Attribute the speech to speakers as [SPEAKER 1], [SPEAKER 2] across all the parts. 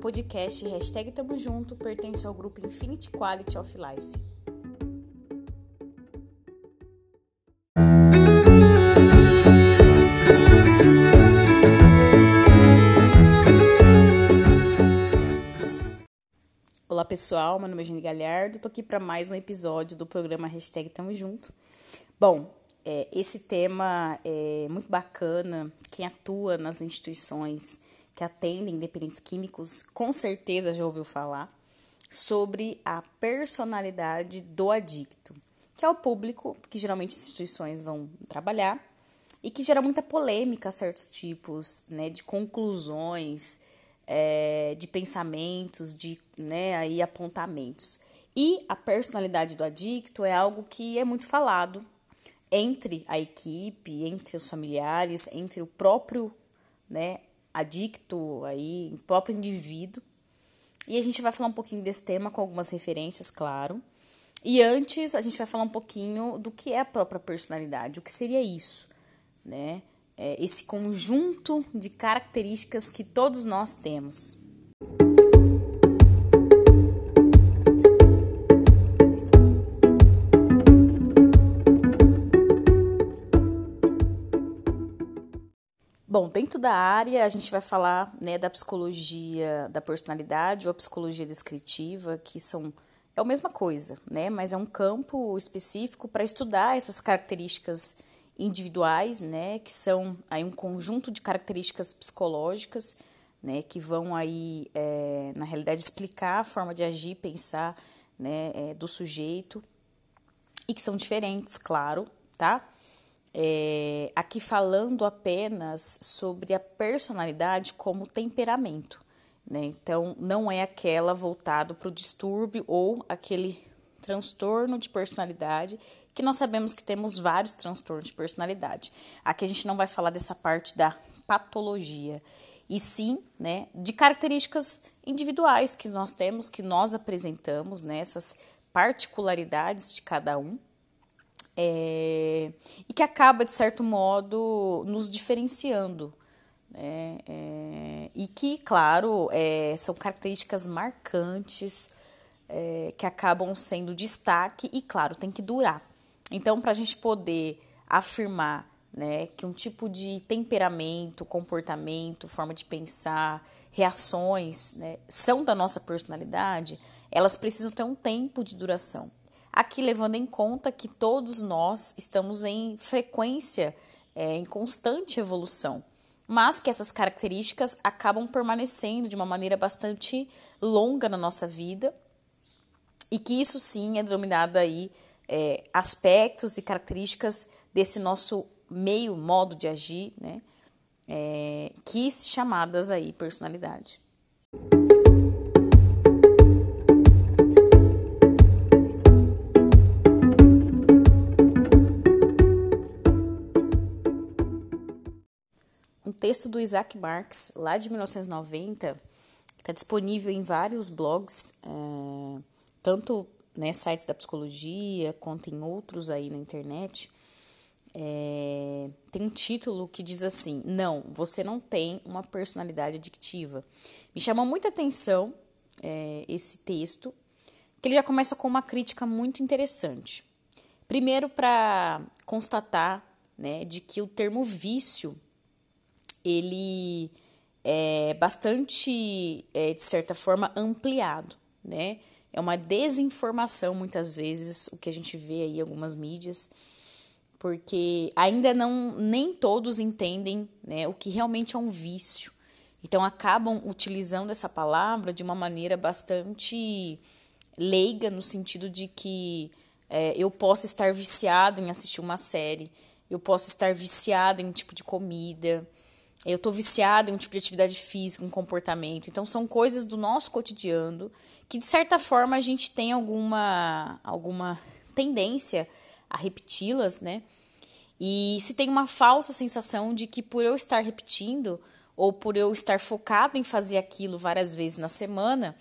[SPEAKER 1] Podcast hashtag Tamo Junto pertence ao grupo Infinity Quality of Life. Olá pessoal, meu nome é Jenny Galhardo, tô aqui para mais um episódio do programa Hashtag Tamo Junto. Bom, é, esse tema é muito bacana. Quem atua nas instituições que atendem dependentes químicos com certeza já ouviu falar sobre a personalidade do adicto, que é o público que geralmente instituições vão trabalhar e que gera muita polêmica certos tipos né, de conclusões, é, de pensamentos, de né, aí, apontamentos. E a personalidade do adicto é algo que é muito falado entre a equipe, entre os familiares, entre o próprio, né, adicto aí, próprio indivíduo. E a gente vai falar um pouquinho desse tema com algumas referências, claro. E antes a gente vai falar um pouquinho do que é a própria personalidade, o que seria isso, né? É esse conjunto de características que todos nós temos. Bom, dentro da área a gente vai falar né, da psicologia da personalidade ou a psicologia descritiva, que são é a mesma coisa, né? Mas é um campo específico para estudar essas características individuais, né? Que são aí um conjunto de características psicológicas, né? Que vão aí é, na realidade explicar a forma de agir, pensar, né? É, do sujeito e que são diferentes, claro, tá? É, aqui falando apenas sobre a personalidade como temperamento. Né? Então, não é aquela voltado para o distúrbio ou aquele transtorno de personalidade, que nós sabemos que temos vários transtornos de personalidade. Aqui a gente não vai falar dessa parte da patologia, e sim né, de características individuais que nós temos, que nós apresentamos, né, essas particularidades de cada um é, e que acaba, de certo modo, nos diferenciando. Né? É, e que, claro, é, são características marcantes é, que acabam sendo destaque e, claro, tem que durar. Então, para a gente poder afirmar né, que um tipo de temperamento, comportamento, forma de pensar, reações né, são da nossa personalidade, elas precisam ter um tempo de duração. Aqui levando em conta que todos nós estamos em frequência, é, em constante evolução, mas que essas características acabam permanecendo de uma maneira bastante longa na nossa vida e que isso sim é denominado aí é, aspectos e características desse nosso meio modo de agir, né? É, que chamadas aí personalidade. Texto do Isaac Marx, lá de 1990, está disponível em vários blogs, é, tanto né, sites da psicologia quanto em outros aí na internet. É, tem um título que diz assim: Não, você não tem uma personalidade adictiva. Me chamou muita atenção é, esse texto, que ele já começa com uma crítica muito interessante. Primeiro, para constatar né, de que o termo vício ele é bastante, é, de certa forma, ampliado, né? É uma desinformação, muitas vezes, o que a gente vê aí em algumas mídias, porque ainda não, nem todos entendem né, o que realmente é um vício. Então, acabam utilizando essa palavra de uma maneira bastante leiga, no sentido de que é, eu posso estar viciado em assistir uma série, eu posso estar viciado em um tipo de comida, eu estou viciada em um tipo de atividade física, um comportamento. Então, são coisas do nosso cotidiano que, de certa forma, a gente tem alguma, alguma tendência a repeti-las, né? E se tem uma falsa sensação de que por eu estar repetindo ou por eu estar focado em fazer aquilo várias vezes na semana,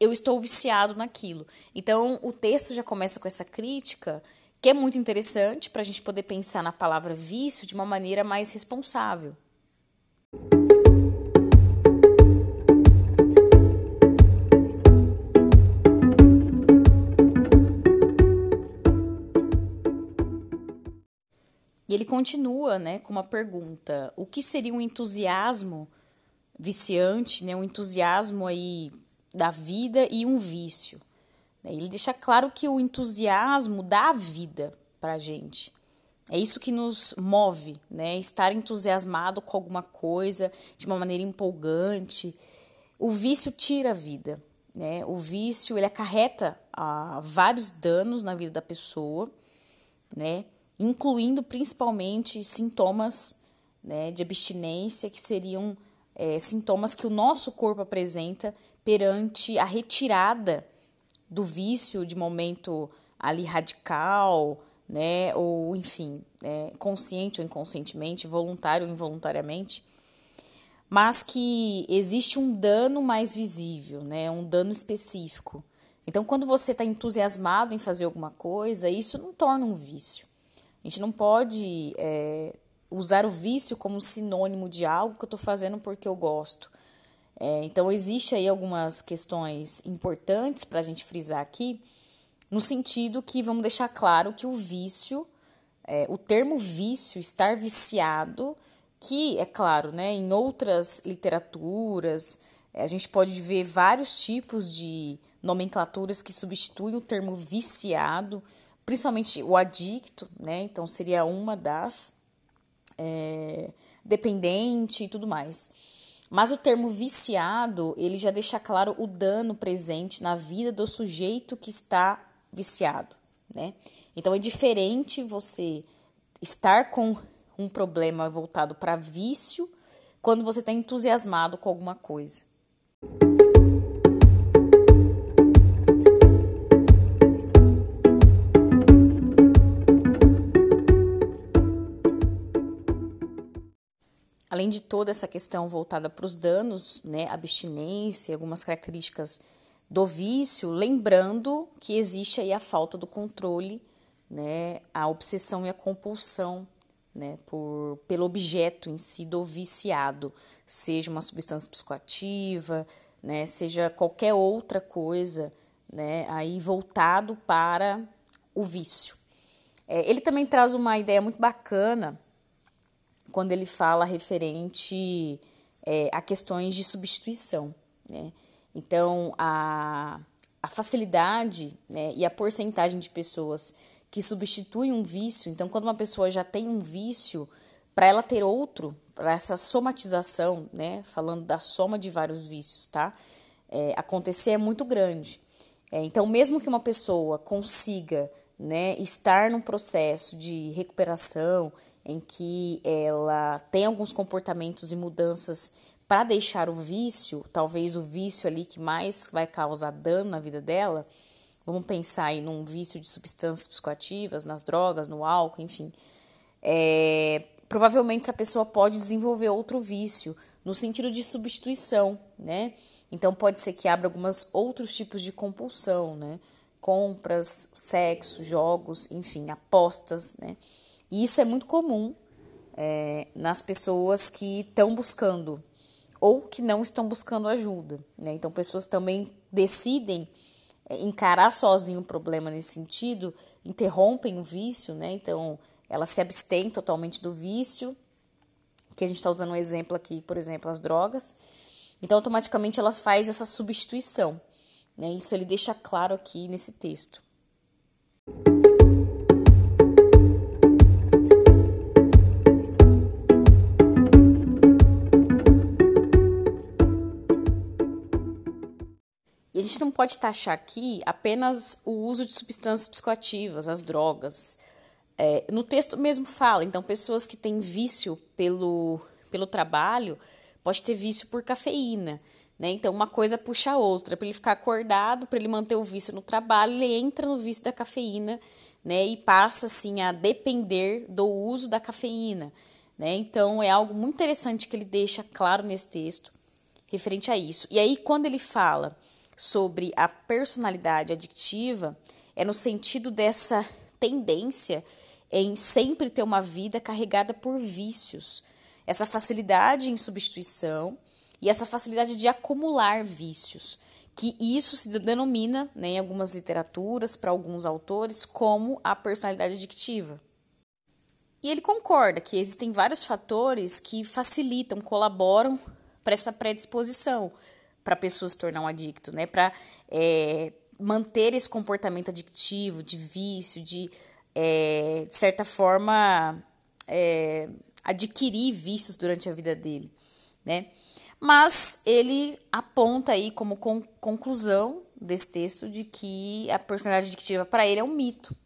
[SPEAKER 1] eu estou viciado naquilo. Então, o texto já começa com essa crítica, que é muito interessante para a gente poder pensar na palavra vício de uma maneira mais responsável. Continua né, com uma pergunta: o que seria um entusiasmo viciante, né, um entusiasmo aí da vida e um vício? Ele deixa claro que o entusiasmo dá vida para a gente. É isso que nos move, né? Estar entusiasmado com alguma coisa de uma maneira empolgante. O vício tira a vida, né? O vício ele acarreta ah, vários danos na vida da pessoa, né? Incluindo principalmente sintomas né, de abstinência, que seriam é, sintomas que o nosso corpo apresenta perante a retirada do vício de momento ali radical, né, ou enfim, é, consciente ou inconscientemente, voluntário ou involuntariamente, mas que existe um dano mais visível, né, um dano específico. Então, quando você está entusiasmado em fazer alguma coisa, isso não torna um vício. A gente não pode é, usar o vício como sinônimo de algo que eu estou fazendo porque eu gosto. É, então, existe aí algumas questões importantes para a gente frisar aqui, no sentido que vamos deixar claro que o vício, é, o termo vício, estar viciado, que é claro, né, em outras literaturas, é, a gente pode ver vários tipos de nomenclaturas que substituem o termo viciado, principalmente o adicto, né? Então seria uma das é, dependente e tudo mais. Mas o termo viciado, ele já deixa claro o dano presente na vida do sujeito que está viciado, né? Então é diferente você estar com um problema voltado para vício quando você está entusiasmado com alguma coisa. Além de toda essa questão voltada para os danos, né, abstinência, algumas características do vício, lembrando que existe aí a falta do controle, né, a obsessão e a compulsão né, por, pelo objeto em si do viciado, seja uma substância psicoativa, né, seja qualquer outra coisa, né, aí voltado para o vício. É, ele também traz uma ideia muito bacana quando ele fala referente é, a questões de substituição, né? Então, a, a facilidade né, e a porcentagem de pessoas que substituem um vício, então, quando uma pessoa já tem um vício, para ela ter outro, para essa somatização, né, falando da soma de vários vícios, tá? É, acontecer é muito grande. É, então, mesmo que uma pessoa consiga né, estar num processo de recuperação em que ela tem alguns comportamentos e mudanças para deixar o vício, talvez o vício ali que mais vai causar dano na vida dela, vamos pensar aí num vício de substâncias psicoativas, nas drogas, no álcool, enfim. É, provavelmente essa pessoa pode desenvolver outro vício no sentido de substituição, né? Então pode ser que abra alguns outros tipos de compulsão, né? Compras, sexo, jogos, enfim, apostas, né? E isso é muito comum é, nas pessoas que estão buscando ou que não estão buscando ajuda. Né? Então, pessoas também decidem é, encarar sozinho o problema nesse sentido, interrompem o vício, né? Então, elas se abstêm totalmente do vício, que a gente está usando um exemplo aqui, por exemplo, as drogas. Então, automaticamente elas fazem essa substituição. Né? Isso ele deixa claro aqui nesse texto. Não pode taxar aqui apenas o uso de substâncias psicoativas, as drogas. É, no texto mesmo fala, então, pessoas que têm vício pelo, pelo trabalho, pode ter vício por cafeína. Né? Então, uma coisa puxa a outra. Para ele ficar acordado, para ele manter o vício no trabalho, ele entra no vício da cafeína né? e passa assim a depender do uso da cafeína. Né? Então, é algo muito interessante que ele deixa claro nesse texto referente a isso. E aí, quando ele fala sobre a personalidade adictiva é no sentido dessa tendência em sempre ter uma vida carregada por vícios, essa facilidade em substituição e essa facilidade de acumular vícios, que isso se denomina né, em algumas literaturas, para alguns autores, como a personalidade adictiva. E ele concorda que existem vários fatores que facilitam, colaboram para essa predisposição para a pessoa se tornar um adicto, né? Para é, manter esse comportamento adictivo, de vício, de, é, de certa forma, é, adquirir vícios durante a vida dele, né? Mas ele aponta aí como con conclusão desse texto de que a personalidade adictiva para ele é um mito.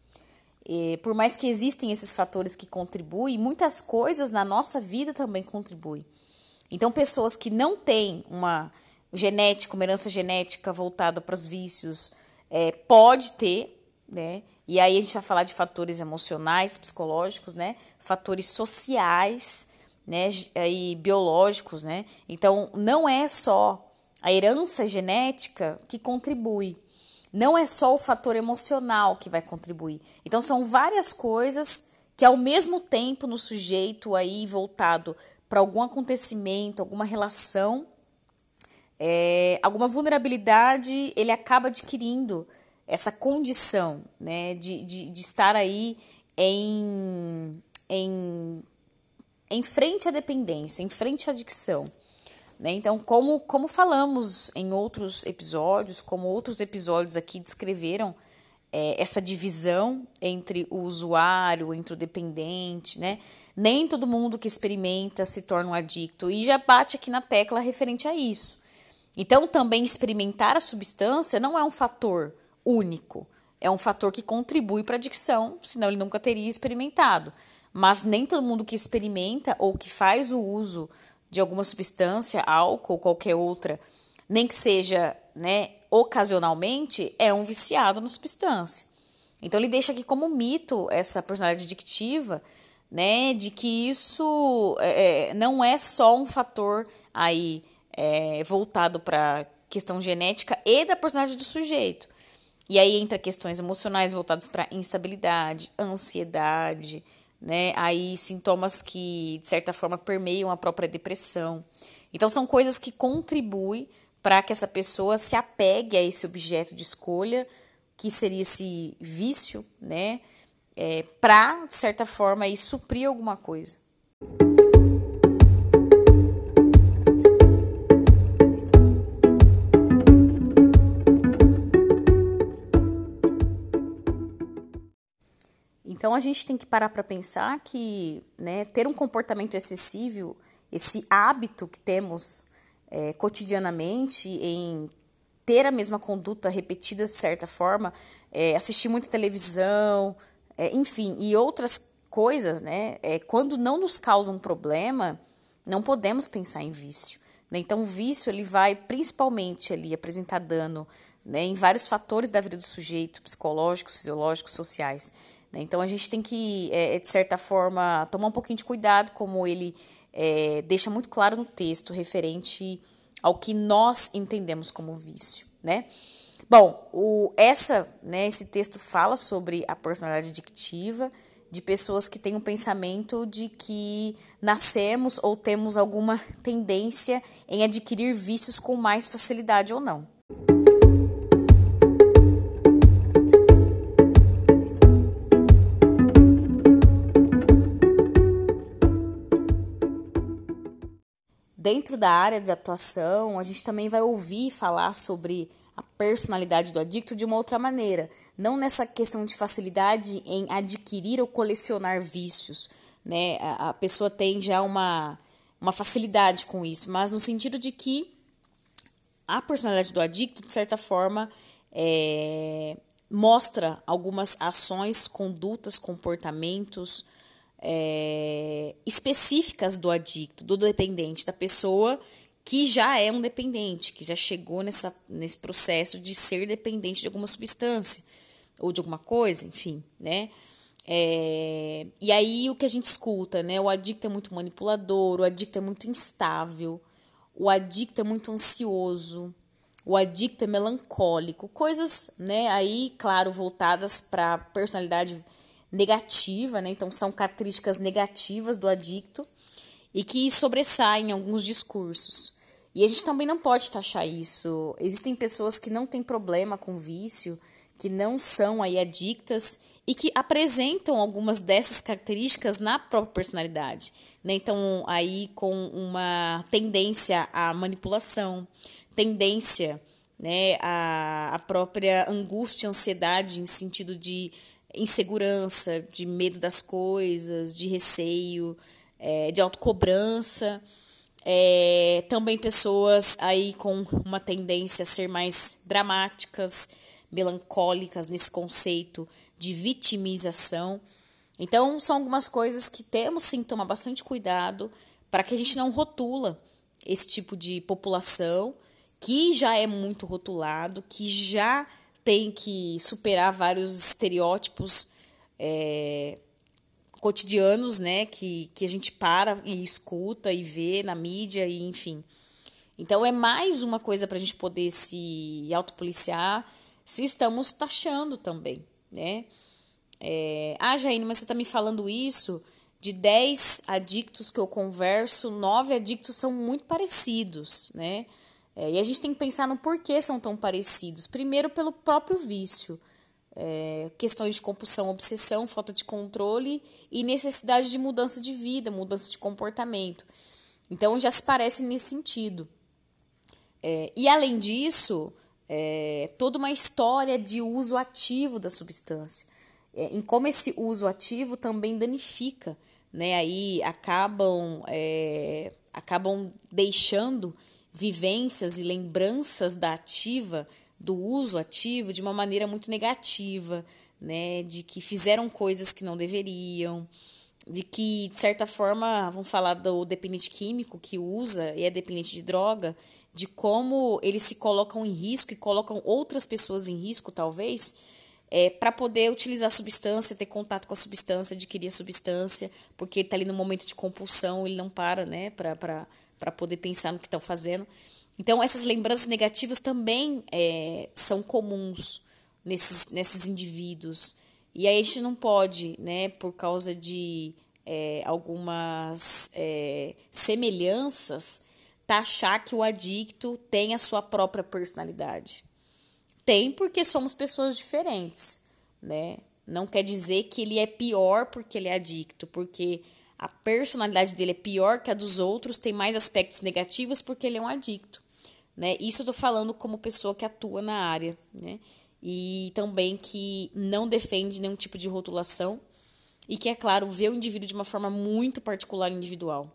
[SPEAKER 1] E, por mais que existem esses fatores que contribuem, muitas coisas na nossa vida também contribuem. Então, pessoas que não têm uma genética, uma herança genética voltada para os vícios, é, pode ter, né? E aí a gente vai falar de fatores emocionais, psicológicos, né? Fatores sociais, né? E biológicos, né? Então, não é só a herança genética que contribui. Não é só o fator emocional que vai contribuir. Então, são várias coisas que, ao mesmo tempo, no sujeito aí voltado para algum acontecimento, alguma relação, é, alguma vulnerabilidade, ele acaba adquirindo essa condição né, de, de, de estar aí em, em, em frente à dependência, em frente à adicção. Né? Então, como, como falamos em outros episódios, como outros episódios aqui descreveram é, essa divisão entre o usuário, entre o dependente, né? Nem todo mundo que experimenta se torna um adicto. E já bate aqui na tecla referente a isso. Então, também experimentar a substância não é um fator único. É um fator que contribui para a adicção, senão ele nunca teria experimentado. Mas nem todo mundo que experimenta ou que faz o uso de alguma substância, álcool ou qualquer outra, nem que seja né, ocasionalmente, é um viciado na substância. Então ele deixa aqui como mito essa personalidade adictiva, né, de que isso é, é não é só um fator aí é, voltado para questão genética e da personalidade do sujeito. E aí entra questões emocionais voltadas para instabilidade, ansiedade, né? Aí sintomas que de certa forma permeiam a própria depressão. Então são coisas que contribuem para que essa pessoa se apegue a esse objeto de escolha, que seria esse vício, né? É, para, de certa forma, aí, suprir alguma coisa. Então a gente tem que parar para pensar que né, ter um comportamento excessivo, esse hábito que temos é, cotidianamente em ter a mesma conduta repetida de certa forma, é, assistir muita televisão, é, enfim, e outras coisas, né? É, quando não nos causa um problema, não podemos pensar em vício. Né? Então, o vício ele vai principalmente ali apresentar dano né, em vários fatores da vida do sujeito, psicológicos, fisiológicos, sociais. Né? Então a gente tem que, é, é, de certa forma, tomar um pouquinho de cuidado, como ele é, deixa muito claro no texto, referente ao que nós entendemos como vício. Né? Bom, o, essa, né, esse texto fala sobre a personalidade adictiva de pessoas que têm um pensamento de que nascemos ou temos alguma tendência em adquirir vícios com mais facilidade ou não. Dentro da área de atuação, a gente também vai ouvir falar sobre a personalidade do adicto de uma outra maneira, não nessa questão de facilidade em adquirir ou colecionar vícios, né? A, pessoa tem já uma, uma facilidade com isso, mas no sentido de que a personalidade do adicto, de certa forma, é, mostra algumas ações, condutas, comportamentos, é, específicas do adicto, do dependente, da pessoa que já é um dependente, que já chegou nessa, nesse processo de ser dependente de alguma substância ou de alguma coisa, enfim, né? É, e aí o que a gente escuta, né? O adicto é muito manipulador, o adicto é muito instável, o adicto é muito ansioso, o adicto é melancólico, coisas, né? Aí, claro, voltadas para a personalidade negativa, né? Então são características negativas do adicto e que sobressaem em alguns discursos. E a gente também não pode taxar isso. Existem pessoas que não têm problema com vício, que não são aí adictas e que apresentam algumas dessas características na própria personalidade. Né? Então, aí com uma tendência à manipulação, tendência né, à, à própria angústia, ansiedade, em sentido de insegurança, de medo das coisas, de receio, é, de autocobrança. É, também pessoas aí com uma tendência a ser mais dramáticas, melancólicas nesse conceito de vitimização. Então, são algumas coisas que temos sim que tomar bastante cuidado para que a gente não rotula esse tipo de população que já é muito rotulado, que já tem que superar vários estereótipos é, cotidianos, né, que, que a gente para e escuta e vê na mídia e enfim. Então é mais uma coisa para a gente poder se autopoliciar se estamos taxando também, né? É, ah, Jaine, mas você está me falando isso? De 10 adictos que eu converso, 9 adictos são muito parecidos, né? É, e a gente tem que pensar no porquê são tão parecidos. Primeiro, pelo próprio vício é, questões de compulsão, obsessão, falta de controle e necessidade de mudança de vida, mudança de comportamento. Então já se parece nesse sentido. É, e além disso, é, toda uma história de uso ativo da substância, é, em como esse uso ativo também danifica, né? Aí acabam é, acabam deixando vivências e lembranças da ativa do uso ativo de uma maneira muito negativa, né? De que fizeram coisas que não deveriam, de que, de certa forma, vamos falar do dependente químico que usa e é dependente de droga, de como eles se colocam em risco e colocam outras pessoas em risco, talvez, é, para poder utilizar a substância, ter contato com a substância, adquirir a substância, porque ele está ali no momento de compulsão, ele não para, né, para poder pensar no que estão fazendo. Então, essas lembranças negativas também é, são comuns nesses, nesses indivíduos. E aí a gente não pode, né, por causa de é, algumas é, semelhanças, taxar que o adicto tem a sua própria personalidade. Tem porque somos pessoas diferentes, né? Não quer dizer que ele é pior porque ele é adicto, porque a personalidade dele é pior que a dos outros, tem mais aspectos negativos porque ele é um adicto. Né? Isso eu tô falando como pessoa que atua na área, né? E também que não defende nenhum tipo de rotulação e que, é claro, vê o indivíduo de uma forma muito particular e individual.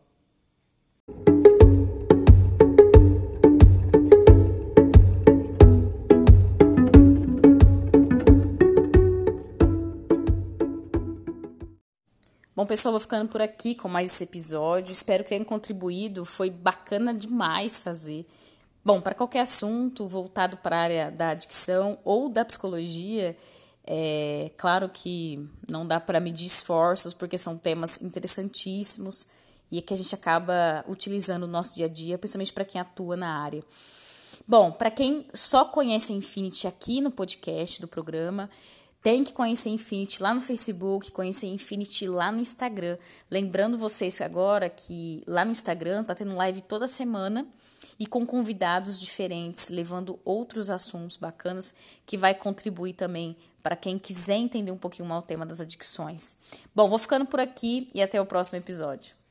[SPEAKER 1] Bom, pessoal, vou ficando por aqui com mais esse episódio. Espero que tenham contribuído. Foi bacana demais fazer. Bom, para qualquer assunto voltado para a área da adicção ou da psicologia, é claro que não dá para medir esforços, porque são temas interessantíssimos e que a gente acaba utilizando no nosso dia a dia, principalmente para quem atua na área. Bom, para quem só conhece a Infinity aqui no podcast do programa, tem que conhecer Infinity lá no Facebook, conhecer Infinity lá no Instagram. Lembrando vocês agora que lá no Instagram tá tendo live toda semana e com convidados diferentes, levando outros assuntos bacanas que vai contribuir também para quem quiser entender um pouquinho mais o tema das adicções. Bom, vou ficando por aqui e até o próximo episódio.